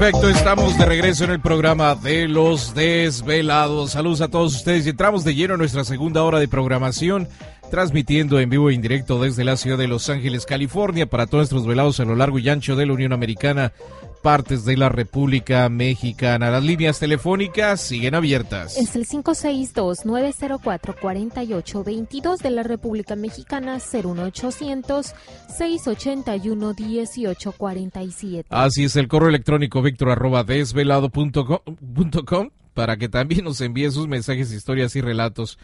Perfecto, estamos de regreso en el programa de los desvelados. Saludos a todos ustedes y entramos de lleno a nuestra segunda hora de programación, transmitiendo en vivo e indirecto desde la ciudad de Los Ángeles, California, para todos nuestros velados a lo largo y ancho de la Unión Americana partes de la República Mexicana. Las líneas telefónicas siguen abiertas. Es el 562-904-4822 de la República Mexicana, 01800-681-1847. Así es el correo electrónico víctor arroba desvelado.com para que también nos envíe sus mensajes, historias y relatos.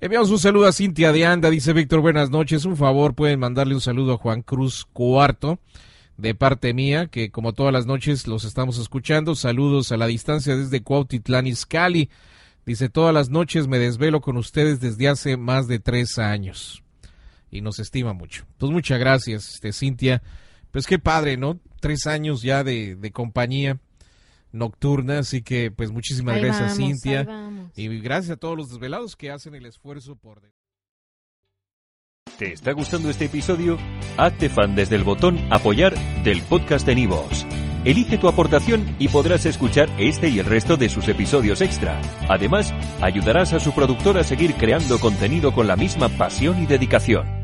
Enviamos un saludo a Cintia de Anda, dice Víctor, buenas noches. Un favor, pueden mandarle un saludo a Juan Cruz Cuarto de parte mía, que como todas las noches los estamos escuchando. Saludos a la distancia desde Cuautitlán, Izcalli. Dice, todas las noches me desvelo con ustedes desde hace más de tres años. Y nos estima mucho. Pues muchas gracias, este, Cintia. Pues qué padre, ¿no? Tres años ya de, de compañía nocturna, así que pues muchísimas gracias, Cintia. Y gracias a todos los desvelados que hacen el esfuerzo por... ¿Te está gustando este episodio? Hazte fan desde el botón Apoyar del podcast de Nivos. Elige tu aportación y podrás escuchar este y el resto de sus episodios extra. Además, ayudarás a su productor a seguir creando contenido con la misma pasión y dedicación.